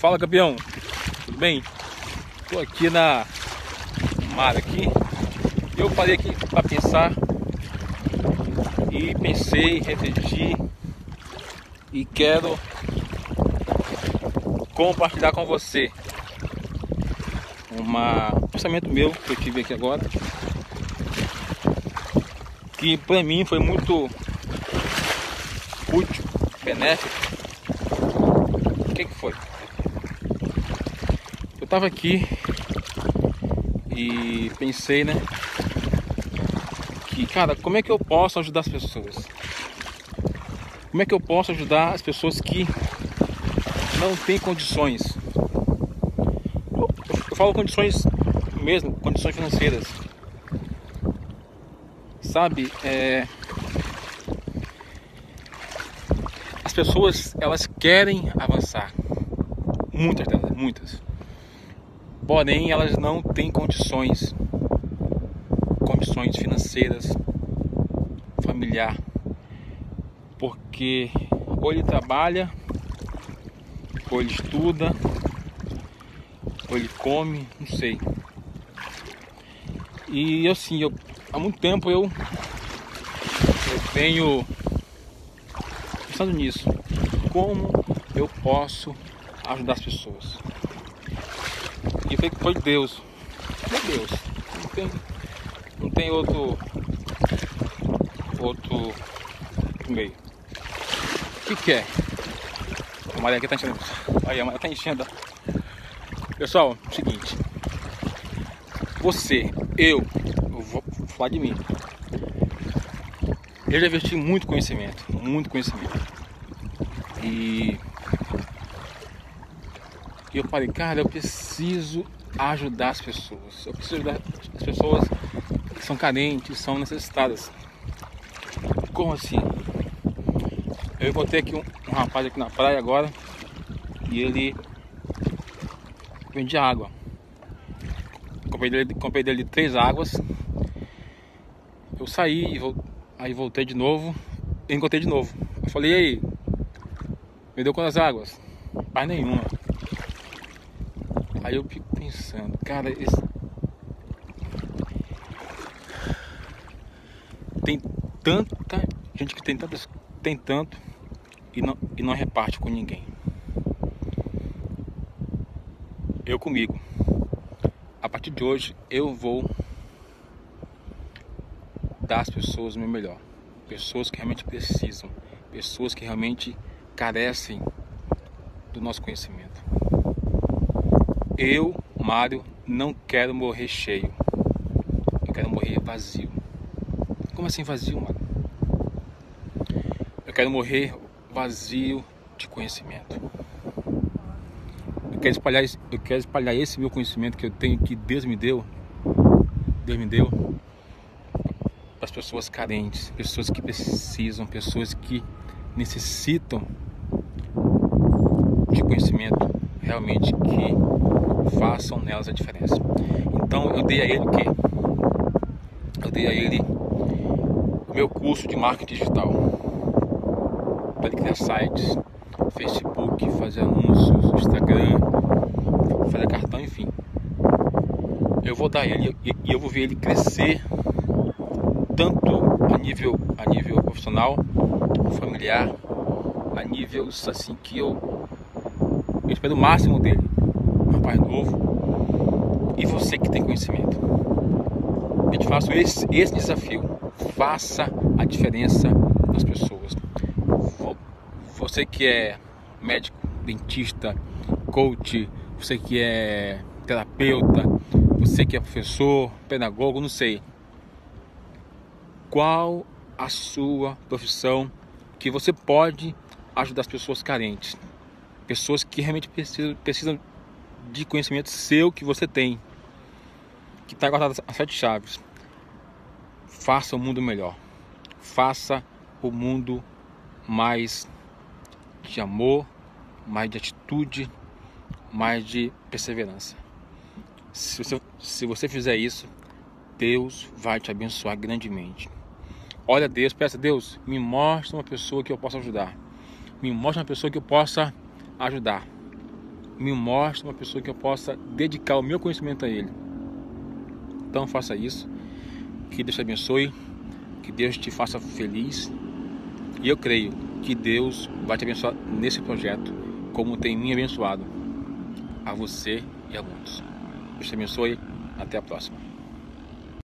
Fala campeão, tudo bem? Tô aqui na mar aqui. Eu parei aqui para pensar e pensei, refleti e quero compartilhar com você uma, um pensamento meu que eu tive aqui agora que para mim foi muito útil, benéfico. O que, que foi? Eu estava aqui e pensei, né? Que, cara, como é que eu posso ajudar as pessoas? Como é que eu posso ajudar as pessoas que não têm condições? Eu falo condições mesmo, condições financeiras. Sabe, é... as pessoas elas querem avançar, muitas delas, muitas. Porém, elas não têm condições, condições financeiras, familiar, porque ou ele trabalha, ou ele estuda, ou ele come, não sei. E assim, eu, há muito tempo eu, eu tenho pensando nisso. Como eu posso ajudar as pessoas? E foi, foi Deus. Foi Deus. Não tem, não tem outro outro meio. O que, que é? A maré aqui tá enchendo. Aí a maré tá enchendo. Pessoal, seguinte. Você, eu, eu vou falar de mim. Eu já investi muito conhecimento, muito conhecimento. E eu falei, cara, eu preciso ajudar as pessoas. Eu preciso ajudar as pessoas que são carentes, são necessitadas. Como assim? Eu encontrei aqui um, um rapaz aqui na praia agora e ele vende água. Comprei dele, comprei dele três águas. Eu saí, aí voltei de novo e encontrei de novo. Eu falei, e aí? Me deu quantas águas? Mais nenhuma. Aí eu fico pensando, cara, esse... tem tanta gente que tem tantas, tem tanto e não, e não reparte com ninguém. Eu comigo. A partir de hoje eu vou dar às pessoas o meu melhor. Pessoas que realmente precisam, pessoas que realmente carecem do nosso conhecimento. Eu, Mário, não quero morrer cheio. Eu quero morrer vazio. Como assim vazio, Mário? Eu quero morrer vazio de conhecimento. Eu quero espalhar, eu quero espalhar esse meu conhecimento que eu tenho, que Deus me deu, Deus me deu, para as pessoas carentes, pessoas que precisam, pessoas que necessitam de conhecimento realmente que façam nelas a diferença. Então eu dei a ele o quê? Eu dei a ele o meu curso de marketing digital para ele criar sites, Facebook, fazer anúncios, Instagram, fazer cartão, enfim. Eu vou dar ele e eu vou ver ele crescer tanto a nível a nível profissional, familiar, a níveis assim que eu, eu espero o máximo dele. Um rapaz novo e você que tem conhecimento. Eu te faço esse, esse desafio. Faça a diferença nas pessoas. Você que é médico, dentista, coach, você que é terapeuta, você que é professor, pedagogo, não sei. Qual a sua profissão que você pode ajudar as pessoas carentes? Pessoas que realmente precisam, precisam de conhecimento seu que você tem, que está guardado as sete chaves. Faça o mundo melhor. Faça o mundo mais de amor, mais de atitude, mais de perseverança. Se você, se você fizer isso, Deus vai te abençoar grandemente. Olha Deus, peça a Deus, me mostra uma pessoa que eu possa ajudar. Me mostra uma pessoa que eu possa ajudar. Me mostre uma pessoa que eu possa dedicar o meu conhecimento a ele. Então faça isso. Que Deus te abençoe, que Deus te faça feliz. E eu creio que Deus vai te abençoar nesse projeto, como tem me abençoado a você e a muitos. Deus te abençoe. Até a próxima.